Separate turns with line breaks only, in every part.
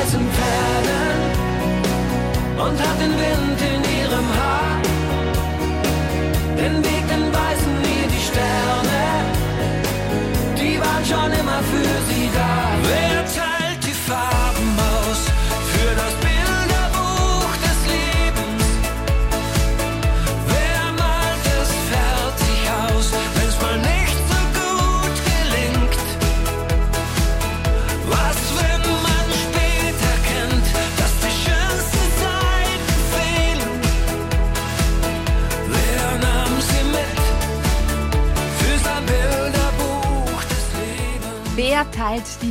weißen Pferden und hat den Wind in ihrem Haar. Den Weg,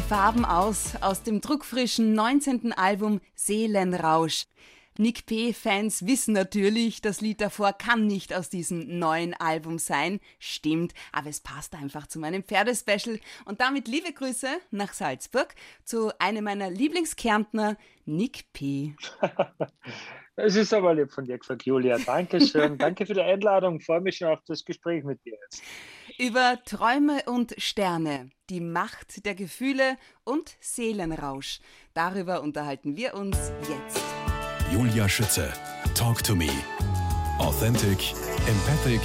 Farben aus aus
dem druckfrischen 19. Album Seelenrausch? Nick P-Fans wissen natürlich, das Lied davor kann nicht aus diesem neuen Album sein. Stimmt, aber es passt einfach zu meinem Pferdespecial. Und damit liebe Grüße nach Salzburg zu einem meiner Lieblingskärntner, Nick P.
Es ist aber lieb von dir gesagt, Julia. Dankeschön. Danke für die Einladung. Freue mich schon auf das Gespräch mit dir jetzt.
Über Träume und Sterne, die Macht der Gefühle und Seelenrausch. Darüber unterhalten wir uns jetzt.
Julia Schütze. Talk to me. Authentic, empathic,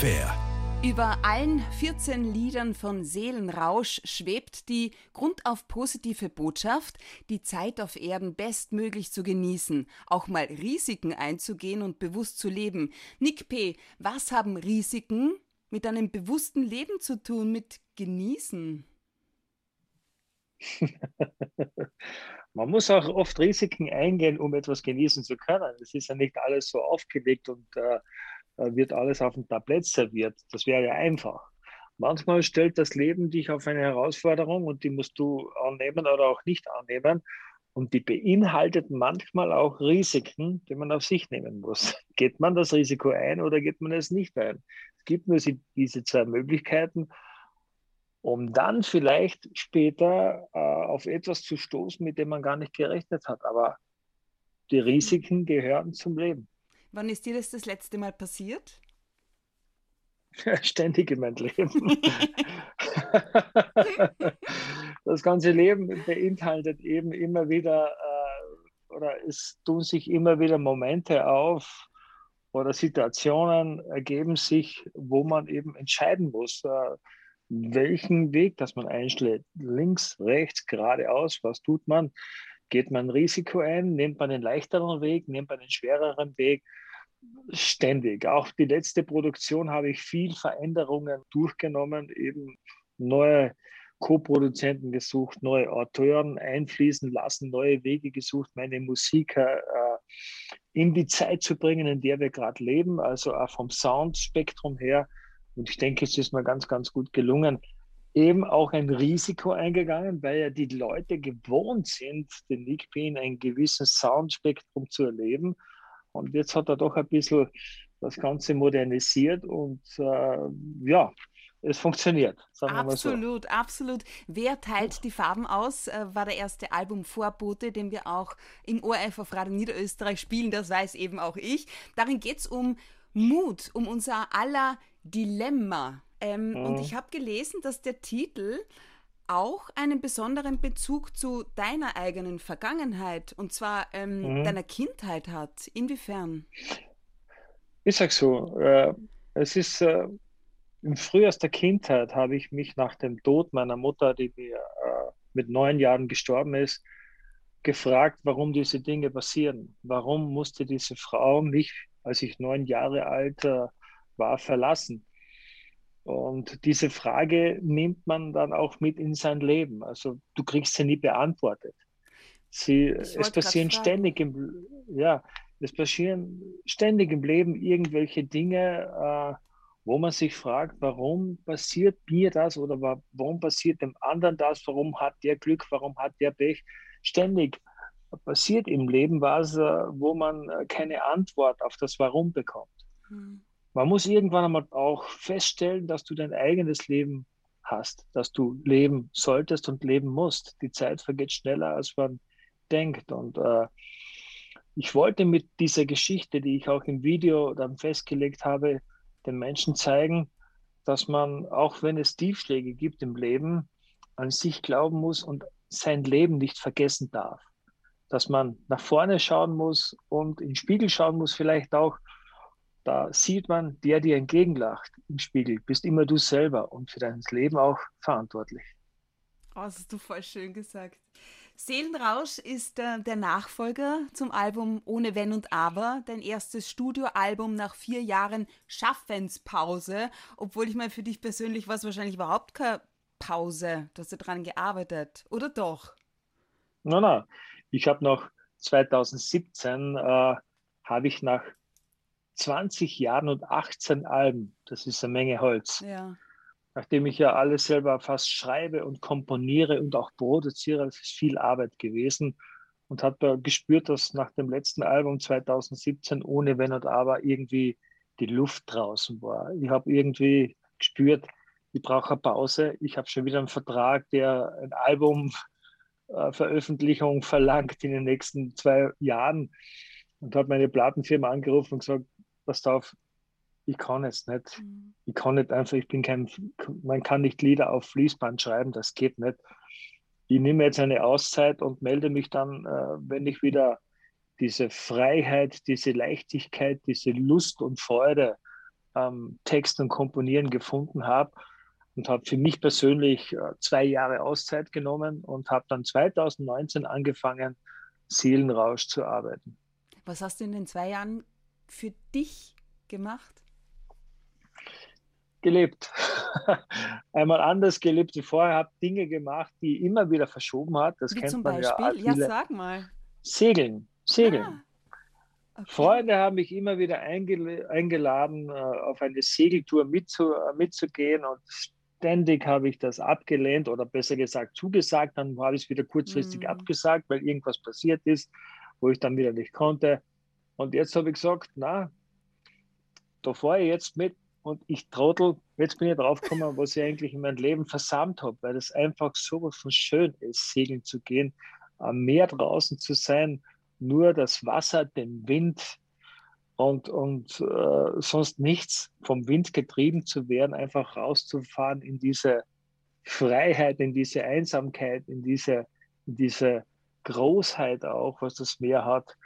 fair.
Über allen 14 Liedern von Seelenrausch schwebt die grundauf positive Botschaft, die Zeit auf Erden bestmöglich zu genießen, auch mal Risiken einzugehen und bewusst zu leben. Nick P., was haben Risiken mit einem bewussten Leben zu tun, mit Genießen?
Man muss auch oft Risiken eingehen, um etwas genießen zu können. Es ist ja nicht alles so aufgelegt und äh, wird alles auf dem Tablett serviert. Das wäre ja einfach. Manchmal stellt das Leben dich auf eine Herausforderung und die musst du annehmen oder auch nicht annehmen. Und die beinhaltet manchmal auch Risiken, die man auf sich nehmen muss. Geht man das Risiko ein oder geht man es nicht ein? Es gibt nur diese zwei Möglichkeiten um dann vielleicht später äh, auf etwas zu stoßen, mit dem man gar nicht gerechnet hat. Aber die Risiken gehören zum Leben.
Wann ist dir das das letzte Mal passiert?
Ständig in meinem Leben. das ganze Leben beinhaltet eben immer wieder, äh, oder es tun sich immer wieder Momente auf, oder Situationen ergeben sich, wo man eben entscheiden muss. Äh, welchen Weg, das man einschlägt. Links, rechts, geradeaus, was tut man? Geht man ein Risiko ein? Nimmt man den leichteren Weg? Nimmt man den schwereren Weg? Ständig. Auch die letzte Produktion habe ich viel Veränderungen durchgenommen, eben neue Co-Produzenten gesucht, neue Autoren einfließen lassen, neue Wege gesucht, meine Musik äh, in die Zeit zu bringen, in der wir gerade leben, also auch vom Soundspektrum her und ich denke, es ist mir ganz, ganz gut gelungen. Eben auch ein Risiko eingegangen, weil ja die Leute gewohnt sind, den Nick P in einem gewissen Soundspektrum zu erleben. Und jetzt hat er doch ein bisschen das Ganze modernisiert und äh, ja, es funktioniert.
absolut, so. absolut. Wer teilt die Farben aus? Äh, war der erste Album-Vorbote, den wir auch im ORF auf Radio Niederösterreich spielen. Das weiß eben auch ich. Darin geht es um Mut, um unser aller Dilemma. Ähm, mhm. Und ich habe gelesen, dass der Titel auch einen besonderen Bezug zu deiner eigenen Vergangenheit und zwar ähm, mhm. deiner Kindheit hat. Inwiefern?
Ich sag so, äh, es ist äh, im Frühjahr der Kindheit habe ich mich nach dem Tod meiner Mutter, die mir äh, mit neun Jahren gestorben ist, gefragt, warum diese Dinge passieren. Warum musste diese Frau mich, als ich neun Jahre alt äh, war verlassen? Und diese Frage nimmt man dann auch mit in sein Leben. Also du kriegst sie nie beantwortet. Sie, es passieren ständig im, ja, es passieren ständig im Leben irgendwelche Dinge, äh, wo man sich fragt, warum passiert mir das oder warum passiert dem anderen das, warum hat der Glück, warum hat der Pech. Ständig passiert im Leben was, äh, wo man äh, keine Antwort auf das Warum bekommt. Hm man muss irgendwann einmal auch feststellen, dass du dein eigenes Leben hast, dass du leben solltest und leben musst. Die Zeit vergeht schneller, als man denkt. Und äh, ich wollte mit dieser Geschichte, die ich auch im Video dann festgelegt habe, den Menschen zeigen, dass man, auch wenn es Tiefschläge gibt im Leben, an sich glauben muss und sein Leben nicht vergessen darf. dass man nach vorne schauen muss und in den Spiegel schauen muss, vielleicht auch. Da sieht man, der dir entgegenlacht im Spiegel, bist immer du selber und für dein Leben auch verantwortlich.
Oh, das hast du voll schön gesagt. Seelenrausch ist äh, der Nachfolger zum Album Ohne Wenn und Aber, dein erstes Studioalbum nach vier Jahren Schaffenspause. Obwohl ich meine, für dich persönlich war es wahrscheinlich überhaupt keine Pause. Du hast ja dran gearbeitet, oder doch?
Nein, nein. Ich habe noch 2017 äh, habe ich nach 20 Jahren und 18 Alben, das ist eine Menge Holz,
Ja.
nachdem ich ja alles selber fast schreibe und komponiere und auch produziere, das ist viel Arbeit gewesen und habe gespürt, dass nach dem letzten Album 2017 ohne Wenn und Aber irgendwie die Luft draußen war. Ich habe irgendwie gespürt, ich brauche eine Pause. Ich habe schon wieder einen Vertrag, der ein Album äh, Veröffentlichung verlangt in den nächsten zwei Jahren und habe meine Plattenfirma angerufen und gesagt, pass auf, ich kann jetzt nicht.
Mhm.
Ich kann nicht einfach, ich bin kein, man kann nicht Lieder auf Fließband schreiben, das geht nicht. Ich nehme jetzt eine Auszeit und melde mich dann, äh, wenn ich wieder diese Freiheit, diese Leichtigkeit, diese Lust und Freude am Text und Komponieren gefunden habe und habe für mich persönlich äh, zwei Jahre Auszeit genommen und habe dann 2019 angefangen, Seelenrausch zu arbeiten.
Was hast du in den zwei Jahren für dich gemacht?
gelebt. Einmal anders gelebt wie vorher, habe Dinge gemacht, die immer wieder verschoben hat. Das
Wie
kennt
zum
man ja.
Beispiel?
auch
Ja,
viele.
sag mal.
Segeln, Segeln.
Ah, okay.
Freunde haben mich immer wieder eingel eingeladen, äh, auf eine Segeltour mitzu äh, mitzugehen und ständig habe ich das abgelehnt oder besser gesagt zugesagt. Dann habe ich es wieder kurzfristig
Mhm.
abgesagt, weil irgendwas passiert ist, wo ich dann wieder nicht konnte. Und jetzt habe ich gesagt, na, da fahre ich jetzt mit und ich trottel, jetzt bin ich draufgekommen, was ich eigentlich in meinem Leben versammelt habe, weil es einfach sowas von schön ist, segeln zu gehen, am Meer draußen zu sein, nur das Wasser, den Wind und, und äh, sonst nichts vom Wind getrieben zu werden, einfach rauszufahren in diese Freiheit, in diese Einsamkeit, in diese, in diese Großheit auch, was das Meer hat.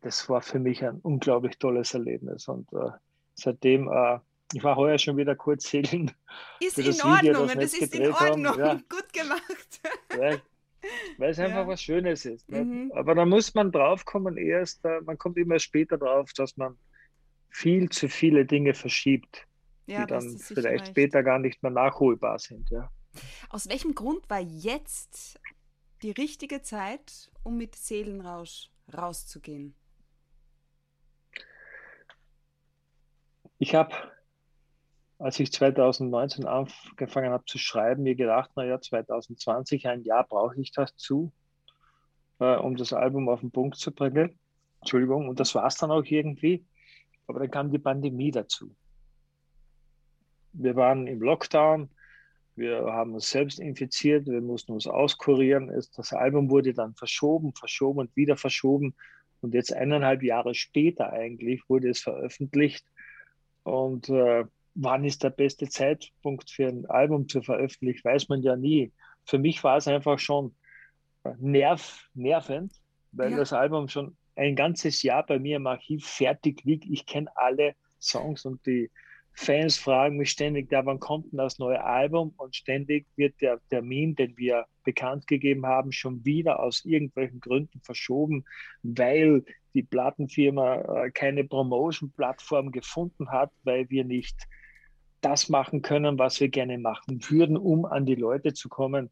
Das war für mich ein unglaublich tolles Erlebnis. Und äh, seitdem, äh, ich war heuer schon wieder kurz segeln.
Ist in
das Video,
Ordnung,
das
das ist in Ordnung.
ja.
Gut gemacht.
Weil, weil es einfach
Ja.
was Schönes ist. Nicht?
Mhm.
Aber da muss man draufkommen erst, äh, man kommt immer später drauf, dass man viel zu viele Dinge verschiebt,
Ja,
die dann vielleicht
recht.
später gar nicht mehr nachholbar sind. Ja.
Aus welchem Grund war jetzt die richtige Zeit, um mit Seelenrausch rauszugehen?
Ich habe, als ich 2019 angefangen habe zu schreiben, mir gedacht, naja, 2020, ein Jahr brauche ich dazu, äh, um das Album auf den Punkt zu bringen. Entschuldigung, und das war es dann auch irgendwie. Aber dann kam die Pandemie dazu. Wir waren im Lockdown, wir haben uns selbst infiziert, wir mussten uns auskurieren. Das Album wurde dann verschoben, verschoben und wieder verschoben. Und jetzt eineinhalb Jahre später eigentlich wurde es veröffentlicht. Und äh, wann ist der beste Zeitpunkt für ein Album zu veröffentlichen, weiß man ja nie. Für mich war es einfach schon nerv, nervend, weil
Ja.
das Album schon ein ganzes Jahr bei mir im Archiv fertig liegt. Ich kenne alle Songs und die Fans fragen mich ständig, ja, wann kommt denn das neue Album? Und ständig wird der Termin, den wir bekannt gegeben haben, schon wieder aus irgendwelchen Gründen verschoben, weil die Plattenfirma äh, keine Promotion-Plattform gefunden hat, weil wir nicht das machen können, was wir gerne machen würden, um an die Leute zu kommen.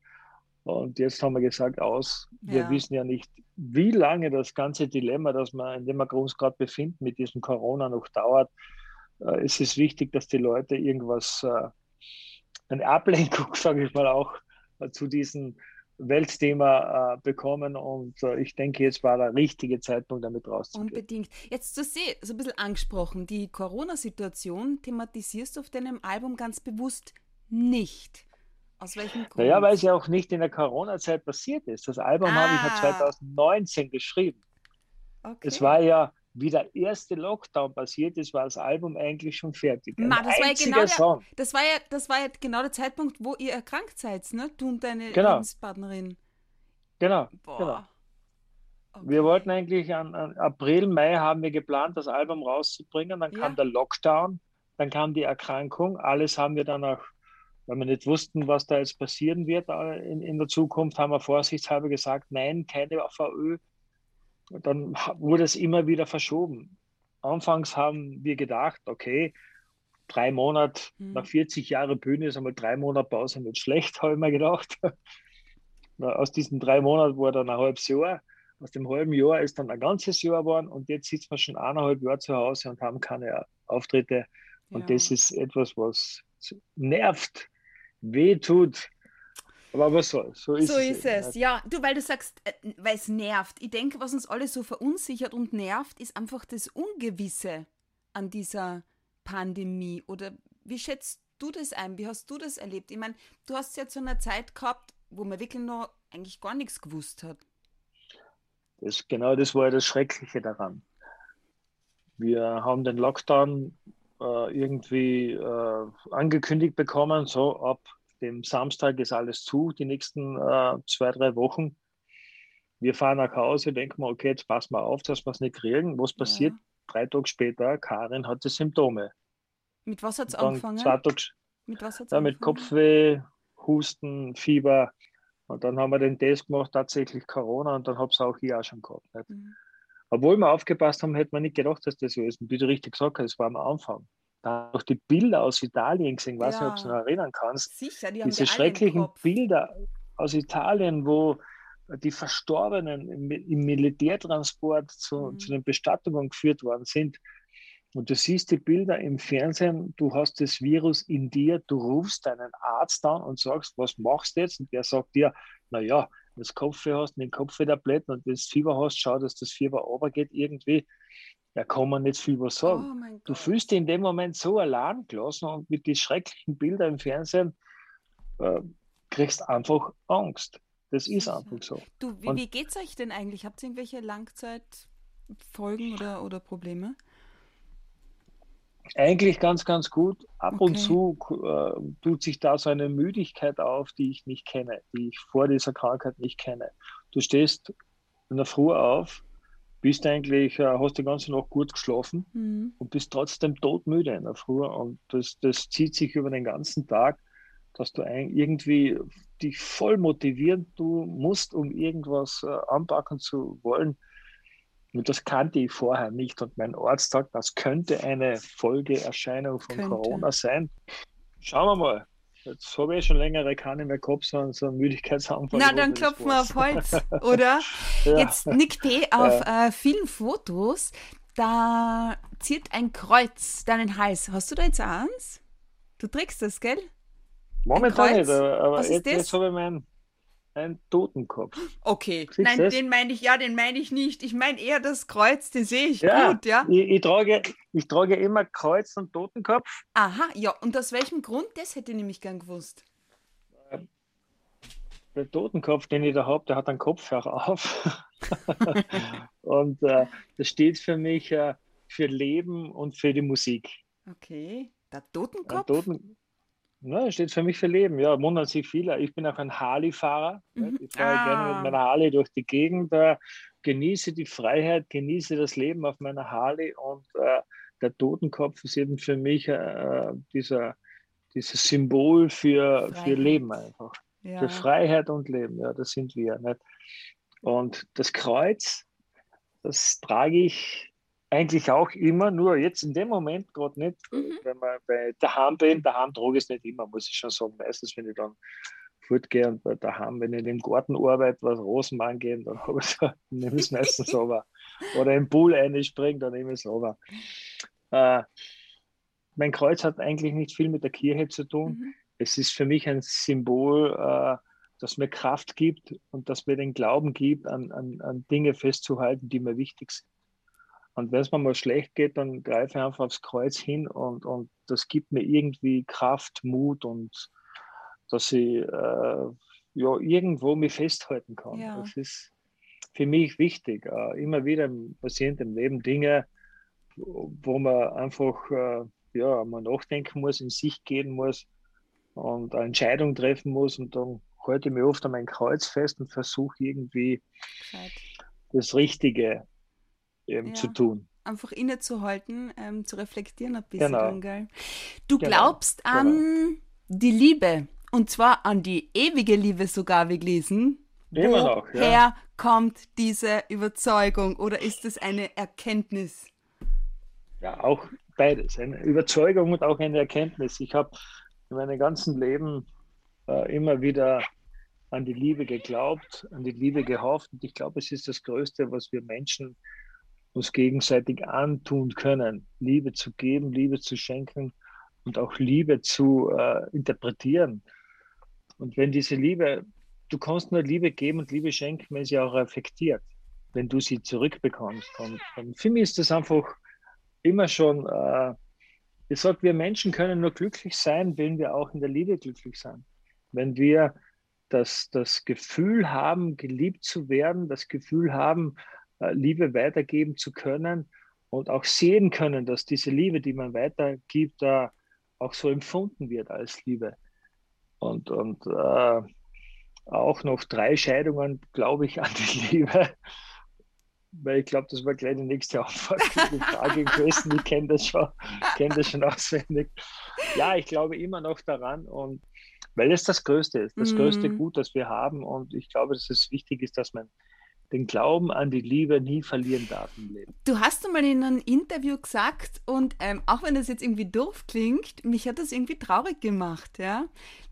Und jetzt haben wir gesagt, aus. Wir
Ja.
wissen ja nicht, wie lange das ganze Dilemma, das wir, in dem wir uns gerade befinden, mit diesem Corona noch dauert. Äh, es ist wichtig, dass die Leute irgendwas, äh, eine Ablenkung, sage ich mal, auch äh, zu diesem Weltthema äh, bekommen. Und äh, ich denke, jetzt war der richtige Zeitpunkt, damit rauszugehen.
Unbedingt. Jetzt zu See, so ein bisschen angesprochen, die Corona-Situation thematisierst du auf deinem Album ganz bewusst nicht. Aus welchem Grund?
Naja, weil es ja auch nicht in der Corona-Zeit passiert ist. Das Album habe ich ja
Ah.
2019 geschrieben.
okay.
Es war ja, wie der erste Lockdown passiert ist, war das Album eigentlich schon fertig. Ein
Ma, das war ja genau der-
Song.
Das war ja, das war ja genau der Zeitpunkt, wo ihr erkrankt seid, ne? Du und deine
Genau.
Lebenspartnerin.
Genau,
Boah.
genau. Okay. Wir wollten eigentlich an, an, April, Mai haben wir geplant, das Album rauszubringen. Dann kam ja. der Lockdown, dann kam die Erkrankung. Alles haben wir dann auch, weil wir nicht wussten, was da jetzt passieren wird äh, in, in der Zukunft, haben wir vorsichtshalber gesagt, nein, keine VÖ. Dann wurde es immer wieder verschoben. Anfangs haben wir gedacht, okay, drei Monate, hm. nach 40 Jahren Bühne ist einmal drei Monate Pause nicht schlecht, habe ich mir gedacht. Aus diesen drei Monaten war dann ein halbes Jahr. Aus dem halben Jahr ist dann ein ganzes Jahr geworden und jetzt sitzen wir schon eineinhalb Jahre zu Hause und haben keine Auftritte. Und ja. das ist etwas, was nervt, wehtut. Aber was soll, so ist
so
es.
So ist es, ja. Du, weil du sagst, äh, weil es nervt. Ich denke, was uns alle so verunsichert und nervt, ist einfach das Ungewisse an dieser Pandemie. Oder wie schätzt du das ein? Wie hast du das erlebt? Ich meine, du hast ja zu einer Zeit gehabt, wo man wirklich noch eigentlich gar nichts gewusst hat.
Das, genau das war ja das Schreckliche daran. Wir haben den Lockdown äh, irgendwie äh, angekündigt bekommen, so ab dem Samstag ist alles zu, die nächsten äh, zwei, drei Wochen. Wir fahren nach Hause, denken wir, okay, jetzt passen wir auf, dass wir es nicht kriegen. Was passiert? Ja. Drei Tage später, Karin hatte Symptome.
Mit was hat es angefangen?
Zwei Tage, mit was hat's ja, mit Kopfweh, Husten, Fieber. Und dann haben wir den Test gemacht, tatsächlich Corona, und dann habe ich es auch hier auch schon gehabt. Mhm. Obwohl wir aufgepasst haben, hätte man nicht gedacht, dass das so ist. Und wie du richtig gesagt hast, das war am Anfang. Da ich die Bilder aus Italien gesehen, weiß ja. nicht, ob du noch erinnern kannst.
Sicher, die
Diese schrecklichen Bilder aus Italien, wo die Verstorbenen im, im Militärtransport zu, mhm. zu den Bestattungen geführt worden sind. Und du siehst die Bilder im Fernsehen, du hast das Virus in dir, du rufst deinen Arzt an und sagst, was machst du jetzt? Und der sagt dir, naja, wenn du das Kopfweh hast, den Kopfwehtabletten und wenn du Fieber hast, schau, dass das Fieber runtergeht irgendwie. Da kann man nicht viel was sagen. Oh du fühlst dich in dem Moment so allein gelassen und mit den schrecklichen Bildern im Fernsehen äh, kriegst einfach Angst. Das ist einfach so.
Du, wie, wie geht es euch denn eigentlich? Habt ihr irgendwelche Langzeitfolgen oder, oder Probleme?
Eigentlich ganz, ganz gut. Ab okay. und zu äh, tut sich da so eine Müdigkeit auf, die ich nicht kenne, die ich vor dieser Krankheit nicht kenne. Du stehst in der Früh auf, bist eigentlich, äh, hast die ganze Nacht gut geschlafen mhm. und bist trotzdem todmüde in der Früh. Und das, das zieht sich über den ganzen Tag, dass du irgendwie dich voll motivieren du musst, um irgendwas äh, anpacken zu wollen. Und das kannte ich vorher nicht. Und mein Arzt sagt, das könnte eine Folgeerscheinung von könnte. Corona sein. Schauen wir mal. Jetzt habe ich schon längere keine mehr gehabt, sondern so einen Müdigkeitsanfall.
Na, dann klopfen wir auf Holz, oder? ja. Jetzt Nick P. auf äh, vielen Fotos, da ziert ein Kreuz deinen Hals. Hast du da jetzt eins? Du trägst das, gell?
Momentan nicht, aber jetzt, jetzt habe ich meinen ein Totenkopf.
Okay, Siehst nein, das? den meine ich, ja, den meine ich nicht. Ich meine eher das Kreuz, den sehe ich ja, gut, ja.
Ich, ich, trage, ich trage immer Kreuz und Totenkopf.
Aha, ja, und aus welchem Grund? Das hätte ich nämlich gern gewusst.
Der Totenkopf, den ich da habe, der hat einen Kopfhörer auf. und äh, das steht für mich äh, für Leben und für die Musik.
Okay, der Totenkopf?
Toten Ne, steht für mich für Leben. Ja, wundern sich viele. Ich bin auch ein Harley-Fahrer. Mhm. Ich fahre ah. gerne mit meiner Harley durch die Gegend. Äh, genieße die Freiheit, genieße das Leben auf meiner Harley und äh, der Totenkopf ist eben für mich äh, dieser, dieses Symbol für, für Leben einfach. Ja. Für Freiheit und Leben. Ja, das sind wir. Nicht? Und das Kreuz, das trage ich eigentlich auch immer, nur jetzt in dem Moment gerade nicht, mhm. wenn man bei daheim bin, daheim trage ich es nicht immer, muss ich schon sagen. Meistens, wenn ich dann fortgehe und bei daheim, wenn ich im Garten arbeite, was Rosen angehen, dann habe ich so, nehme ich es meistens aber. Oder im Pool einspringen, dann nehme ich es aber. Äh, mein Kreuz hat eigentlich nicht viel mit der Kirche zu tun. Mhm. Es ist für mich ein Symbol, äh, das mir Kraft gibt und das mir den Glauben gibt, an, an, an Dinge festzuhalten, die mir wichtig sind. Und wenn es mir mal schlecht geht, dann greife ich einfach aufs Kreuz hin und, und das gibt mir irgendwie Kraft, Mut und dass ich äh, ja, irgendwo mich festhalten kann. Ja. Das ist für mich wichtig. Äh, immer wieder passieren im Leben Dinge, wo man einfach äh, ja, mal nachdenken muss, in sich gehen muss und eine Entscheidung treffen muss und dann halte ich mich oft an mein Kreuz fest und versuche irgendwie das Richtige eben
Ja.
zu tun.
Einfach innezuhalten, ähm, zu reflektieren ein bisschen.
Genau.
Gell? Du
Genau,
glaubst an die Liebe. Und zwar an die ewige Liebe sogar, wie gelesen.
Immer noch, ja.
Woher kommt diese Überzeugung oder ist es eine Erkenntnis?
Ja, auch beides. Eine Überzeugung und auch eine Erkenntnis. Ich habe in meinem ganzen Leben äh, immer wieder an die Liebe geglaubt, an die Liebe gehofft. Und ich glaube, es ist das Größte, was wir Menschen uns gegenseitig antun können. Liebe zu geben, Liebe zu schenken und auch Liebe zu äh, interpretieren. Und wenn diese Liebe, du kannst nur Liebe geben und Liebe schenken, wenn sie auch reflektiert, wenn du sie zurückbekommst. Und, und für mich ist das einfach immer schon, äh, ich sage, wir Menschen können nur glücklich sein, wenn wir auch in der Liebe glücklich sein. Wenn wir das, das Gefühl haben, geliebt zu werden, das Gefühl haben, Liebe weitergeben zu können und auch sehen können, dass diese Liebe, die man weitergibt, da auch so empfunden wird als Liebe. Und, und äh, auch noch drei Scheidungen, glaube ich, an die Liebe. Weil ich glaube, das war gleich die nächste Antwort die Frage gewesen. Ich kenne das schon, kenne das schon auswendig. Ja, ich glaube immer noch daran und weil es das Größte ist, das
Mhm.
größte Gut, das wir haben. Und ich glaube, dass es wichtig ist, dass man den Glauben an die Liebe nie verlieren darf im Leben.
Du hast einmal in einem Interview gesagt, und ähm, auch wenn das jetzt irgendwie doof klingt, mich hat das irgendwie traurig gemacht, ja.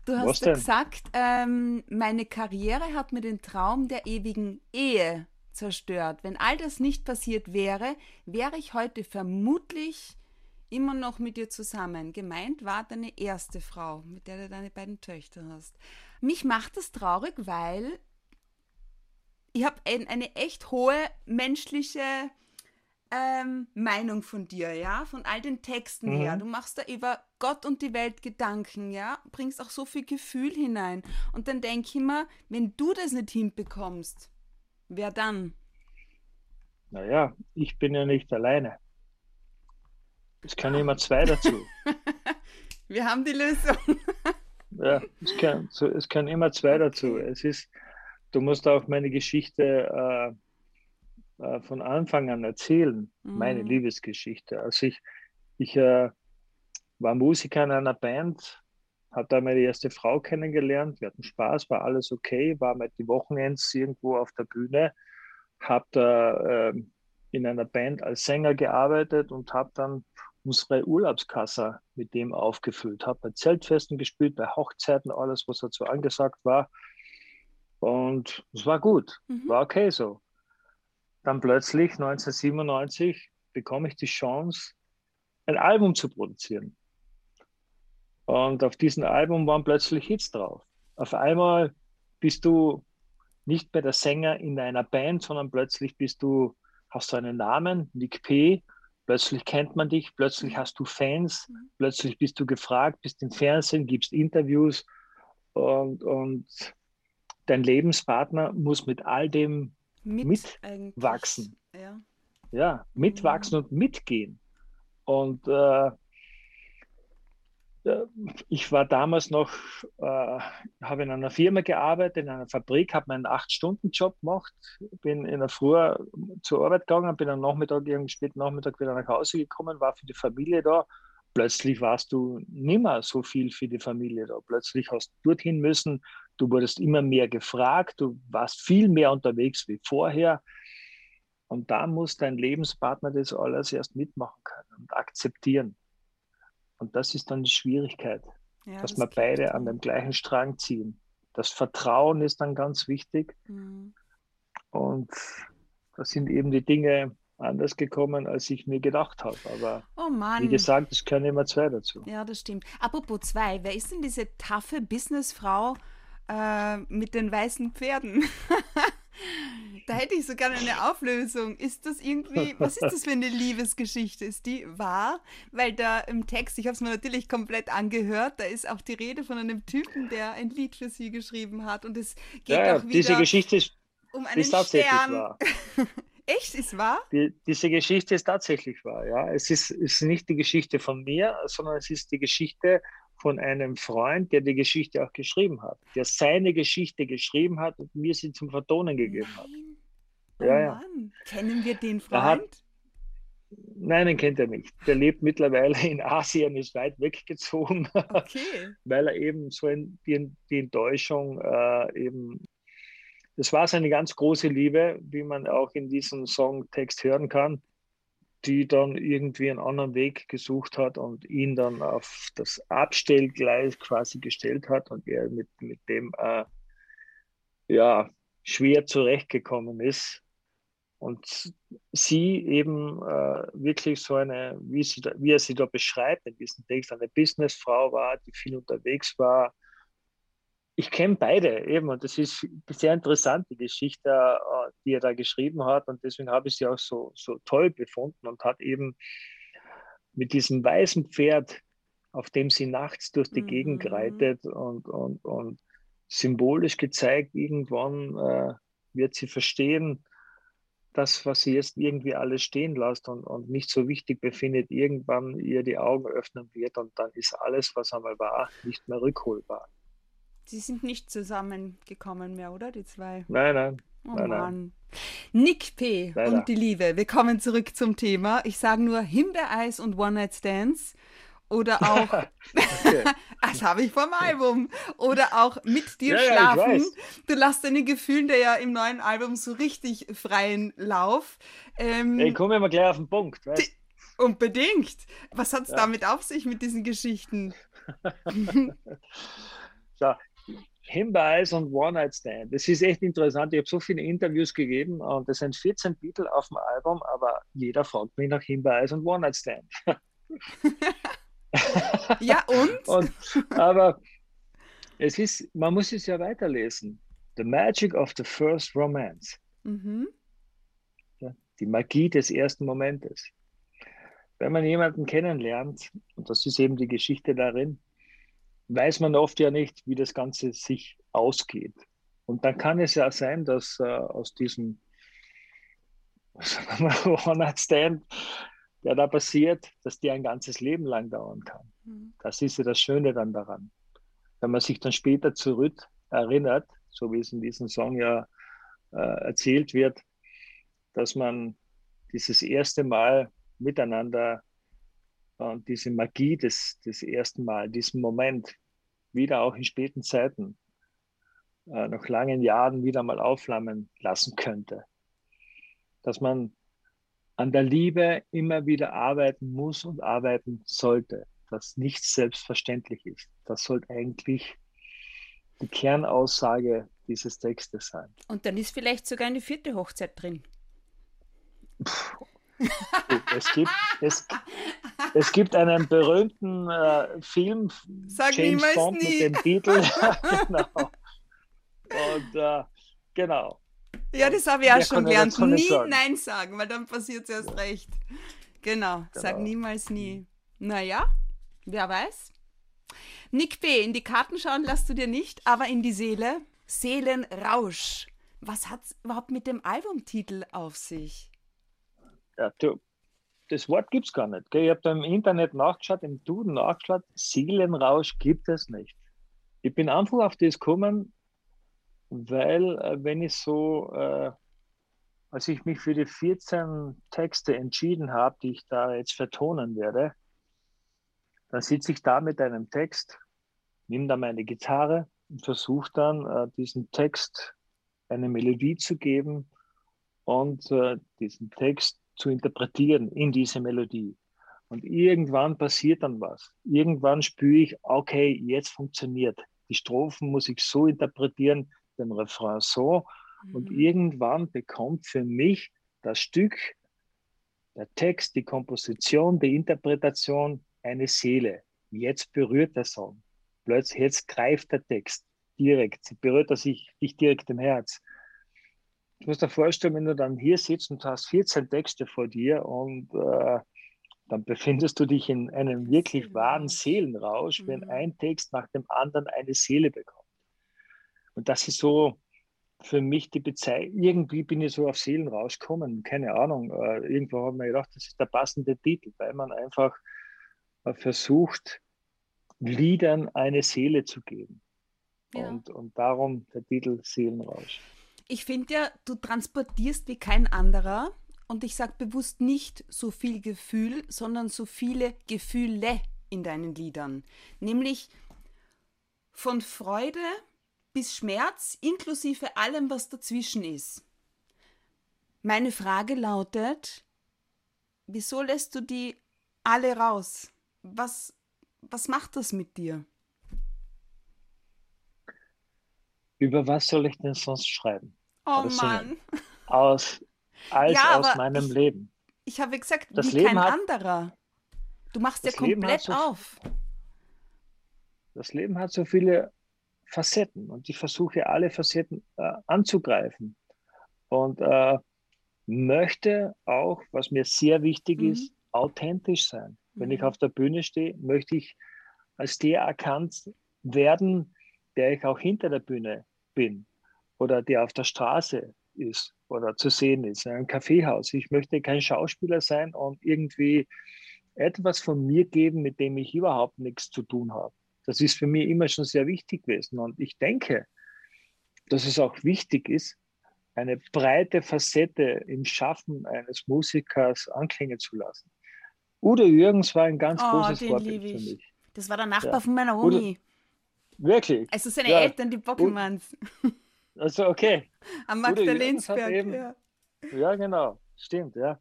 Du hast
denn?
gesagt, ähm, meine Karriere hat mir den Traum der ewigen Ehe zerstört. Wenn all das nicht passiert wäre, wäre ich heute vermutlich immer noch mit dir zusammen. Gemeint war deine erste Frau, mit der du deine beiden Töchter hast. Mich macht das traurig, weil ich habe ein, eine echt hohe menschliche ähm, Meinung von dir, ja, von all den Texten
Mhm.
her. Du machst da über Gott und die Welt Gedanken, ja, bringst auch so viel Gefühl hinein. Und dann denke ich immer, wenn du das nicht hinbekommst, wer dann?
Naja, ich bin ja nicht alleine. Es kann immer zwei dazu.
Wir haben die Lösung.
Ja, es kann, so, es kann immer zwei dazu. Es ist, du musst auch meine Geschichte äh, äh, von Anfang an erzählen, meine
Mhm.
Liebesgeschichte. Also ich, ich äh, war Musiker in einer Band, habe da meine erste Frau kennengelernt. Wir hatten Spaß, war alles okay, war mit die Wochenends irgendwo auf der Bühne, habe da ähm, in einer Band als Sänger gearbeitet und habe dann unsere Urlaubskasse mit dem aufgefüllt. Habe bei Zeltfesten gespielt, bei Hochzeiten, alles, was dazu angesagt war. Und es war gut,
Mhm.
war okay so. Dann plötzlich, 1997, bekomme ich die Chance, ein Album zu produzieren. Und auf diesem Album waren plötzlich Hits drauf. Auf einmal bist du nicht mehr der Sänger in einer Band, sondern plötzlich bist du, hast du einen Namen, Nick P. Plötzlich kennt man dich, plötzlich hast du Fans,
Mhm.
plötzlich bist du gefragt, bist im Fernsehen, gibst Interviews und, und dein Lebenspartner muss mit all dem
Mit
mitwachsen.
Ja.
ja, mitwachsen und mitgehen. Und äh, äh, ich war damals noch, äh, habe in einer Firma gearbeitet, in einer Fabrik, habe meinen Acht-Stunden-Job gemacht, bin in der Früh zur Arbeit gegangen, bin am Nachmittag, irgendwie späten Nachmittag wieder nach Hause gekommen, war für die Familie da. Plötzlich warst du nimmer so viel für die Familie da. Plötzlich hast du dorthin müssen, du wurdest immer mehr gefragt, du warst viel mehr unterwegs wie vorher. Und da muss dein Lebenspartner das alles erst mitmachen können und akzeptieren. Und das ist dann die Schwierigkeit,
Ja,
dass
das
wir beide an dem gleichen Strang ziehen. Das Vertrauen ist dann ganz wichtig.
Mhm.
Und da sind eben die Dinge anders gekommen, als ich mir gedacht habe. Aber
Oh
wie gesagt, es können immer zwei dazu.
Ja, das stimmt. Apropos zwei, wer ist denn diese taffe Businessfrau äh, mit den weißen Pferden? da hätte ich sogar eine Auflösung. Ist das irgendwie, was ist das für eine Liebesgeschichte? Ist die wahr? Weil da im Text, ich habe es mir natürlich komplett angehört, da ist auch die Rede von einem Typen, der ein Lied für sie geschrieben hat. Und es geht
Ja,
auch wieder
diese Geschichte ist,
um einen
ist tatsächlich
Stern.
wahr.
Echt, ist wahr?
Die, diese Geschichte ist tatsächlich wahr. Ja. Es ist, ist nicht die Geschichte von mir, sondern es ist die Geschichte von einem Freund, der die Geschichte auch geschrieben hat, der seine Geschichte geschrieben hat und mir sie zum Vertonen gegeben hat.
Nein.
Ja, oh ja.
Kennen wir den Freund?
Nein, den kennt er nicht. Der lebt mittlerweile in Asien, ist weit weggezogen, okay. weil er eben so in, die, die Enttäuschung äh, eben, das war seine ganz große Liebe, wie man auch in diesem Songtext hören kann, die dann irgendwie einen anderen Weg gesucht hat und ihn dann auf das Abstellgleis quasi gestellt hat und er mit, mit dem äh, ja, schwer zurechtgekommen ist und sie eben äh, wirklich so eine, wie, sie da, wie er sie da beschreibt in diesem Text, eine Businessfrau war, die viel unterwegs war. Ich kenne beide eben und das ist sehr interessant, die Geschichte, äh, die er da geschrieben hat und deswegen habe ich sie auch so, so toll befunden und hat eben mit diesem weißen Pferd, auf dem sie nachts durch die mhm. Gegend reitet und, und, und symbolisch gezeigt, irgendwann äh, wird sie verstehen, das, was sie jetzt irgendwie alles stehen lässt und, und nicht so wichtig befindet, irgendwann ihr die Augen öffnen wird und dann ist alles, was einmal war, nicht mehr rückholbar.
Sie sind nicht zusammengekommen mehr, oder? Die zwei?
Nein, nein.
Oh
nein,
Mann. Nein. Nick P. Leider. und die Liebe. Wir kommen zurück zum Thema. Ich sage nur Himbeereis und One-Night-Stands. Oder auch, das habe ich vom Album. Oder auch mit dir ja, schlafen. Ja, du lässt deine Gefühle ja im neuen Album so richtig freien Lauf.
Ähm, ich komme immer gleich auf den Punkt. Weißt?
Unbedingt. Was hat es ja. damit auf sich mit diesen Geschichten?
so, Himbeis und One Night Stand. Das ist echt interessant. Ich habe so viele Interviews gegeben und es sind 14 Titel auf dem Album, aber jeder fragt mich nach Himbeis und One Night Stand.
ja, und? und?
Aber es ist, man muss es ja weiterlesen. The Magic of the First Romance. Mhm. Ja, die Magie des ersten Momentes. Wenn man jemanden kennenlernt, und das ist eben die Geschichte darin, weiß man oft ja nicht, wie das Ganze sich ausgeht. Und dann kann es ja sein, dass äh, aus diesem One-Night-Stand der da passiert, dass der ein ganzes Leben lang dauern kann. Mhm. Das ist ja das Schöne dann daran. Wenn man sich dann später zurück erinnert, so wie es in diesem Song ja äh, erzählt wird, dass man dieses erste Mal miteinander und diese Magie des, des ersten Mal, diesen Moment, wieder auch in späten Zeiten, äh, nach langen Jahren wieder mal aufflammen lassen könnte. Dass man an der Liebe immer wieder arbeiten muss und arbeiten sollte, dass nichts selbstverständlich ist. Das sollte eigentlich die Kernaussage dieses Textes sein.
Und dann ist vielleicht sogar eine vierte Hochzeit drin.
es, gibt, es, es gibt einen berühmten äh, Film,
Sag James Bond nie.
mit dem Titel. genau. Und äh, genau.
Ja, das habe ich auch schon gelernt. Nie sagen. Nein sagen, weil dann passiert es erst recht. Genau. genau, sag niemals nie. Naja, wer weiß. Nick B., in die Karten schauen lässt du dir nicht, aber in die Seele. Seelenrausch. Was hat es überhaupt mit dem Albumtitel auf sich?
Ja, du, das Wort gibt es gar nicht. Gell? Ich habe da im Internet nachgeschaut, im Duden nachgeschaut. Seelenrausch gibt es nicht. Ich bin einfach auf das gekommen, weil äh, wenn ich so, äh, als ich mich für die 14 Texte entschieden habe, die ich da jetzt vertonen werde, dann sitze ich da mit einem Text, nehme da meine Gitarre und versuche dann äh, diesem Text eine Melodie zu geben und äh, diesen Text zu interpretieren in diese Melodie. Und irgendwann passiert dann was. Irgendwann spüre ich, okay, jetzt funktioniert. Die Strophen muss ich so interpretieren, den Refrain so. Mhm. Und irgendwann bekommt für mich das Stück, der Text, die Komposition, die Interpretation eine Seele. Jetzt berührt der Song. Plötzlich, jetzt greift der Text direkt, berührt er sich dich direkt im Herz. Ich muss dir vorstellen, wenn du dann hier sitzt und hast 14 Texte vor dir und äh, dann befindest du dich in einem wirklich wahren Seelenrausch, mhm. wenn ein Text nach dem anderen eine Seele bekommt. Und das ist so für mich die Bezeichnung. Irgendwie bin ich so auf Seelen rausgekommen, keine Ahnung. Äh, irgendwo habe ich mir gedacht, das ist der passende Titel, weil man einfach äh, versucht, Liedern eine Seele zu geben. Ja. Und, und darum der Titel Seelenrausch.
Ich finde ja, du transportierst wie kein anderer. Und ich sage bewusst nicht so viel Gefühl, sondern so viele Gefühle in deinen Liedern. Nämlich von Freude bis Schmerz, inklusive allem, was dazwischen ist. Meine Frage lautet, wieso lässt du die alle raus? Was, was macht das mit dir?
Über was soll ich denn sonst schreiben?
Oh Mann.
Aus, als ja, aus meinem
ich,
Leben.
Ich habe gesagt, das wie Leben kein hat, anderer. Du machst ja komplett so, auf.
Das Leben hat so viele Facetten und ich versuche alle Facetten äh, anzugreifen. Und äh, möchte auch, was mir sehr wichtig mhm. ist, authentisch sein. Wenn ich mhm. auf der Bühne stehe, möchte ich als der erkannt werden, der ich auch hinter der Bühne bin oder der auf der Straße ist oder zu sehen ist, in einem Kaffeehaus. Ich möchte kein Schauspieler sein und irgendwie etwas von mir geben, mit dem ich überhaupt nichts zu tun habe. Das ist für mich immer schon sehr wichtig gewesen. Und ich denke, dass es auch wichtig ist, eine breite Facette im Schaffen eines Musikers anklingen zu lassen. Udo Jürgens war ein ganz
oh,
großes Vorbild für mich.
Das war der Nachbar ja. von meiner Omi.
Wirklich?
Also seine ja. Eltern, die Bockelmanns.
Also okay.
Am Magdalensberg, eben, ja.
Ja, genau. Stimmt, ja.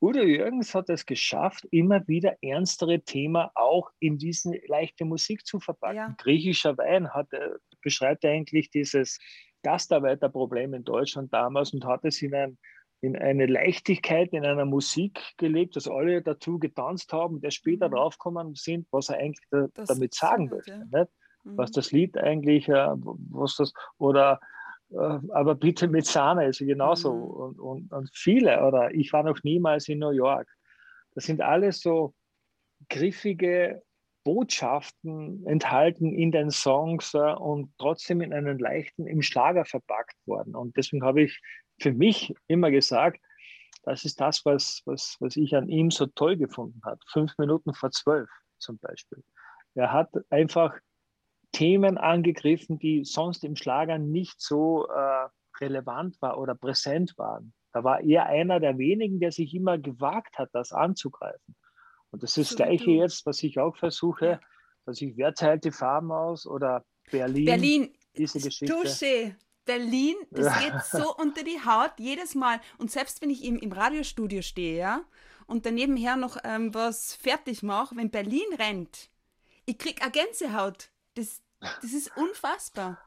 Udo Jürgens hat es geschafft, immer wieder ernstere Themen auch in diese leichte Musik zu verpacken. Ja. Griechischer Wein hat, beschreibt eigentlich dieses Gastarbeiterproblem in Deutschland damals und hat es in, ein, in eine Leichtigkeit in einer Musik gelebt, dass alle dazu getanzt haben, der später mhm. draufgekommen sind, was er eigentlich da, damit sagen möchte. Ja. Mhm. Was das Lied eigentlich, äh, was das, oder äh, aber bitte mit Sahne, also genauso. Mhm. Und, und, und viele, oder ich war noch niemals in New York. Das sind alles so griffige Botschaften enthalten in den Songs äh, und trotzdem in einen leichten, im Schlager verpackt worden. Und deswegen habe ich für mich immer gesagt, das ist das, was, was, was ich an ihm so toll gefunden habe. Fünf Minuten vor zwölf zum Beispiel. Er hat einfach Themen angegriffen, die sonst im Schlager nicht so äh, relevant war oder präsent waren. Da war er einer der wenigen, der sich immer gewagt hat, das anzugreifen. Und das ist so das Gleiche jetzt, was ich auch versuche, dass ich, wer teilt die Farben aus oder Berlin.
Berlin, diese Geschichte. Touché. Berlin, das ja. geht so unter die Haut jedes Mal. Und selbst wenn ich im, im Radiostudio stehe, ja, und daneben her noch ähm, was fertig mache, wenn Berlin rennt, ich krieg eine Gänsehaut. Das, das ist unfassbar.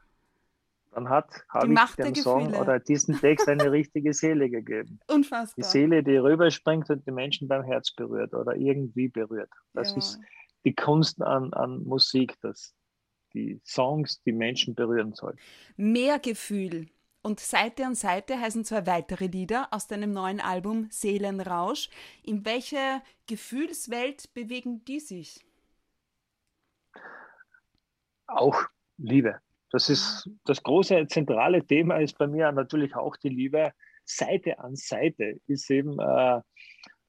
Dann hat habe ich dem Song oder diesem Text eine richtige Seele gegeben.
Unfassbar.
Die Seele, die rüberspringt und die Menschen beim Herz berührt oder irgendwie berührt. Das ja. ist die Kunst an, an Musik, dass die Songs die Menschen berühren sollen.
Mehr Gefühl. Und Seite an Seite heißen zwei weitere Lieder aus deinem neuen Album Seelenrausch. In welcher Gefühlswelt bewegen die sich?
Auch Liebe. Das ist das große zentrale Thema ist bei mir natürlich auch die Liebe. Seite an Seite ist eben äh,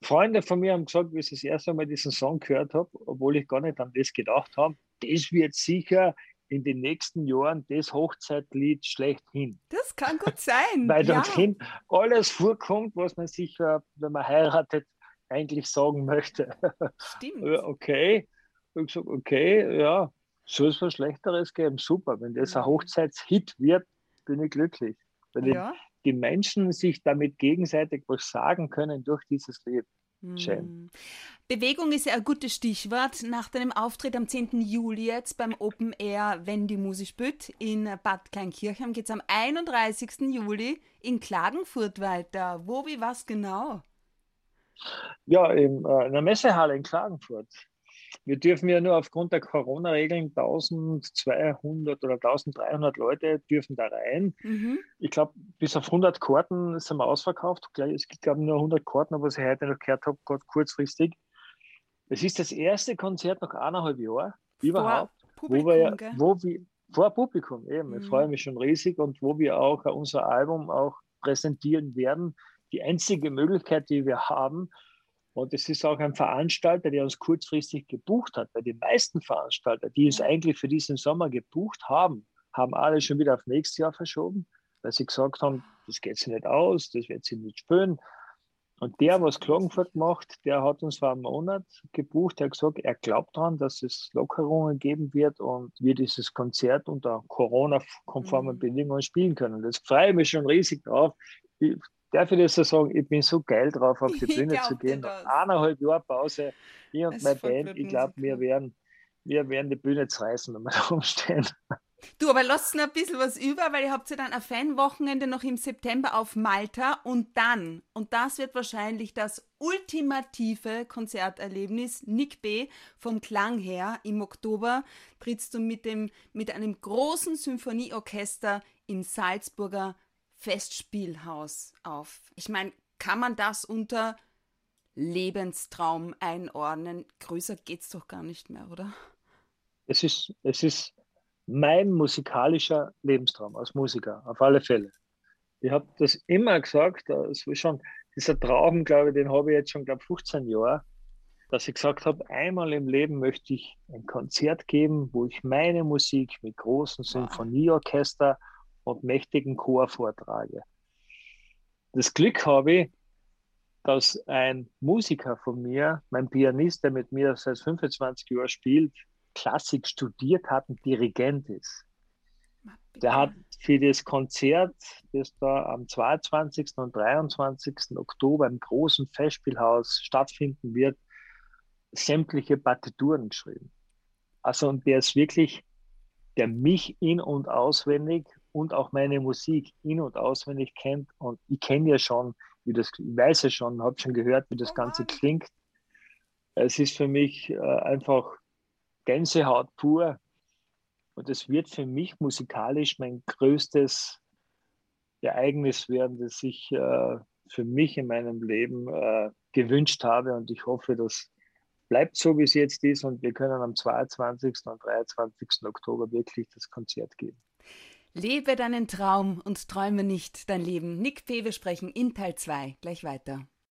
Freunde von mir haben gesagt, wie ich das erste Mal diesen Song gehört habe, obwohl ich gar nicht an das gedacht habe, das wird sicher in den nächsten Jahren das Hochzeitlied schlechthin.
Das kann gut sein.
Weil ja. dorthin alles vorkommt, was man sich, wenn man heiratet, eigentlich sagen möchte.
Stimmt.
okay. Ich gesagt, okay, ja, soll es was Schlechteres geben? Super. Wenn das ein Hochzeitshit wird, bin ich glücklich. Wenn ja. die, Menschen sich damit gegenseitig was sagen können durch dieses Lied. Schön. Hm.
Bewegung ist ja ein gutes Stichwort. Nach deinem Auftritt am 10. Juli jetzt beim Open Air Wenn die Musik spürt in Bad Kleinkirchheim geht es am 31. Juli in Klagenfurt weiter. Wo, wie, was genau?
Ja, in, äh, in der Messehalle in Klagenfurt. Wir dürfen ja nur aufgrund der Corona-Regeln 1200 oder 1300 Leute dürfen da rein. Mhm. Ich glaube, bis auf 100 Karten sind wir ausverkauft. Es gibt, glaube ich, nur 100 Karten, aber was ich heute noch gehört habe, kurzfristig. Es ist das erste Konzert nach eineinhalb Jahren überhaupt,
Publikum, wo wir,
wo wir vor Publikum eben. Mhm. Ich freue mich schon riesig und wo wir auch unser Album auch präsentieren werden. Die einzige Möglichkeit, die wir haben, und es ist auch ein Veranstalter, der uns kurzfristig gebucht hat, weil die meisten Veranstalter, die es eigentlich für diesen Sommer gebucht haben, haben alle schon wieder auf nächstes Jahr verschoben. weil sie gesagt haben, das geht sich nicht aus, das wird sie nicht spielen. Und der, was Klagenfurt macht, der hat uns vor einem Monat gebucht. Er hat gesagt, er glaubt daran, dass es Lockerungen geben wird und wir dieses Konzert unter Corona-konformen mhm. Bedingungen spielen können. Das freue ich mich schon riesig drauf. Ich, darf ich das so sagen? Ich bin so geil drauf, auf die Bühne zu gehen. Nach eineinhalb Jahre Pause, ich und meine Band, ich glaube, wir werden, wir werden die Bühne zerreißen, wenn wir da rumstehen.
Du, aber lasst noch ein bisschen was über, weil ihr habt ja dann ein Fanwochenende noch im September auf Malta und dann, und das wird wahrscheinlich das ultimative Konzerterlebnis, Nick B. vom Klang her, im Oktober trittst du mit, dem, mit einem großen Symphonieorchester im Salzburger Festspielhaus auf. Ich meine, kann man das unter Lebenstraum einordnen? Größer geht's doch gar nicht mehr, oder?
Es ist, es ist mein musikalischer Lebenstraum als Musiker, auf alle Fälle. Ich habe das immer gesagt, es war schon dieser Traum, glaube ich, den habe ich jetzt schon, glaube 15 Jahre, dass ich gesagt habe, einmal im Leben möchte ich ein Konzert geben, wo ich meine Musik mit großem Symphonieorchester und mächtigen Chor vortrage. Das Glück habe ich, dass ein Musiker von mir, mein Pianist, der mit mir seit 25 Jahren spielt, Klassik studiert hat und Dirigent ist. Der hat für das Konzert, das da am 22. und 23. Oktober im großen Festspielhaus stattfinden wird, sämtliche Partituren geschrieben. Also, und der ist wirklich, der mich in- und auswendig und auch meine Musik in- und auswendig kennt. Und ich kenne ja schon, wie das, ich weiß ja schon, habe schon gehört, wie das oh Ganze klingt. Es ist für mich äh, einfach Gänsehaut pur. Und es wird für mich musikalisch mein größtes Ereignis werden, das ich äh, für mich in meinem Leben äh, gewünscht habe. Und ich hoffe, das bleibt so, wie es jetzt ist. Und wir können am 22. und 23. Oktober wirklich das Konzert geben.
Lebe deinen Traum und träume nicht dein Leben. Nick P. Wir sprechen in Teil 2 gleich weiter.